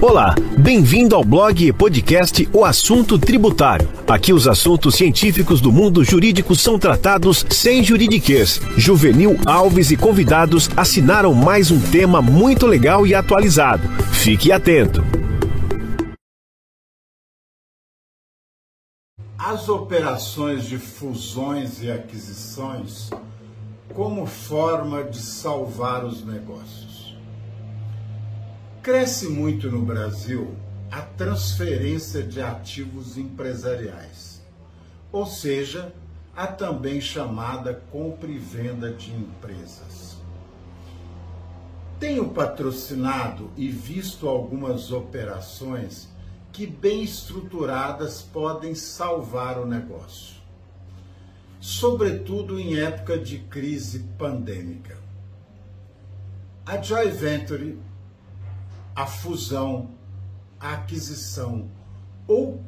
Olá, bem-vindo ao blog e podcast O Assunto Tributário. Aqui os assuntos científicos do mundo jurídico são tratados sem juridiquês. Juvenil Alves e convidados assinaram mais um tema muito legal e atualizado. Fique atento. As operações de fusões e aquisições como forma de salvar os negócios. Cresce muito no Brasil a transferência de ativos empresariais, ou seja, a também chamada compra e venda de empresas. Tenho patrocinado e visto algumas operações que, bem estruturadas, podem salvar o negócio, sobretudo em época de crise pandêmica. A Joy Venture a fusão, a aquisição ou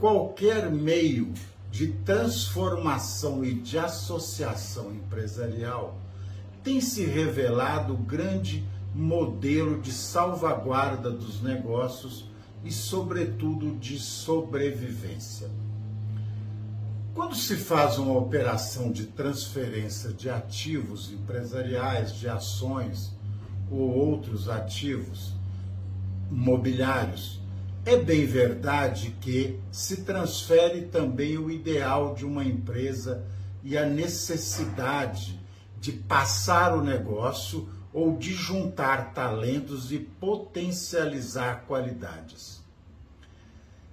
qualquer meio de transformação e de associação empresarial tem se revelado grande modelo de salvaguarda dos negócios e, sobretudo, de sobrevivência. Quando se faz uma operação de transferência de ativos empresariais, de ações ou outros ativos, mobiliários. É bem verdade que se transfere também o ideal de uma empresa e a necessidade de passar o negócio ou de juntar talentos e potencializar qualidades.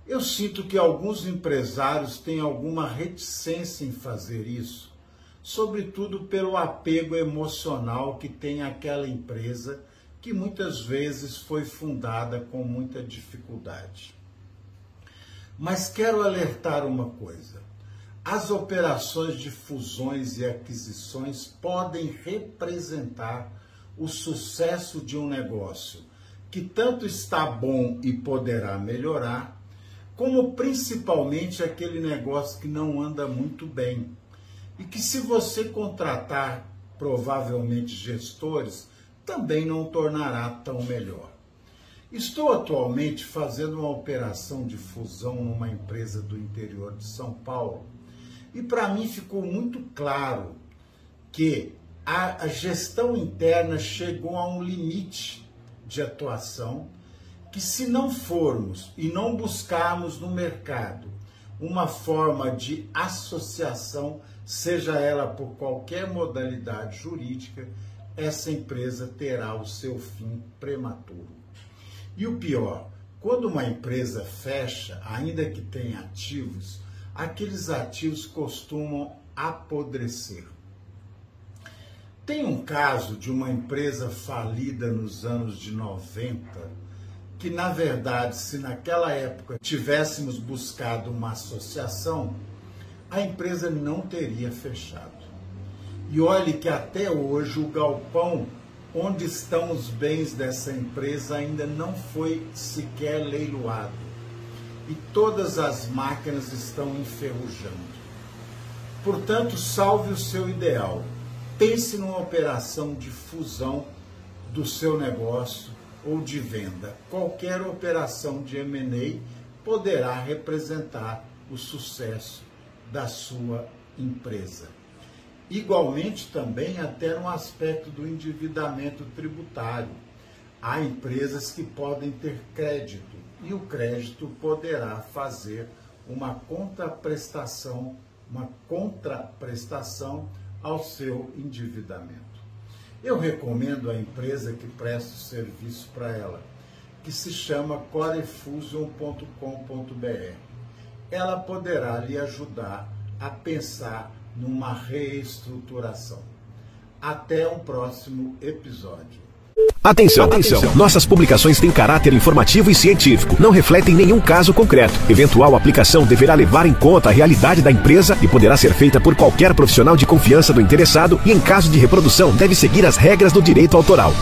Eu sinto que alguns empresários têm alguma reticência em fazer isso, sobretudo pelo apego emocional que tem aquela empresa que muitas vezes foi fundada com muita dificuldade. Mas quero alertar uma coisa: as operações de fusões e aquisições podem representar o sucesso de um negócio que tanto está bom e poderá melhorar, como principalmente aquele negócio que não anda muito bem. E que, se você contratar provavelmente gestores, também não tornará tão melhor. Estou atualmente fazendo uma operação de fusão numa empresa do interior de São Paulo e para mim ficou muito claro que a, a gestão interna chegou a um limite de atuação que, se não formos e não buscarmos no mercado uma forma de associação, seja ela por qualquer modalidade jurídica, essa empresa terá o seu fim prematuro. E o pior, quando uma empresa fecha, ainda que tenha ativos, aqueles ativos costumam apodrecer. Tem um caso de uma empresa falida nos anos de 90, que na verdade, se naquela época tivéssemos buscado uma associação, a empresa não teria fechado. E olhe que até hoje o galpão onde estão os bens dessa empresa ainda não foi sequer leiloado. E todas as máquinas estão enferrujando. Portanto, salve o seu ideal. Pense numa operação de fusão do seu negócio ou de venda. Qualquer operação de M&A poderá representar o sucesso da sua empresa. Igualmente também até no aspecto do endividamento tributário. Há empresas que podem ter crédito e o crédito poderá fazer uma contraprestação, uma contraprestação ao seu endividamento. Eu recomendo a empresa que presta o serviço para ela, que se chama corefusion.com.br. Ela poderá lhe ajudar a pensar numa reestruturação. Até um próximo episódio. Atenção, atenção! Nossas publicações têm caráter informativo e científico, não refletem nenhum caso concreto. Eventual aplicação deverá levar em conta a realidade da empresa e poderá ser feita por qualquer profissional de confiança do interessado e, em caso de reprodução, deve seguir as regras do direito autoral.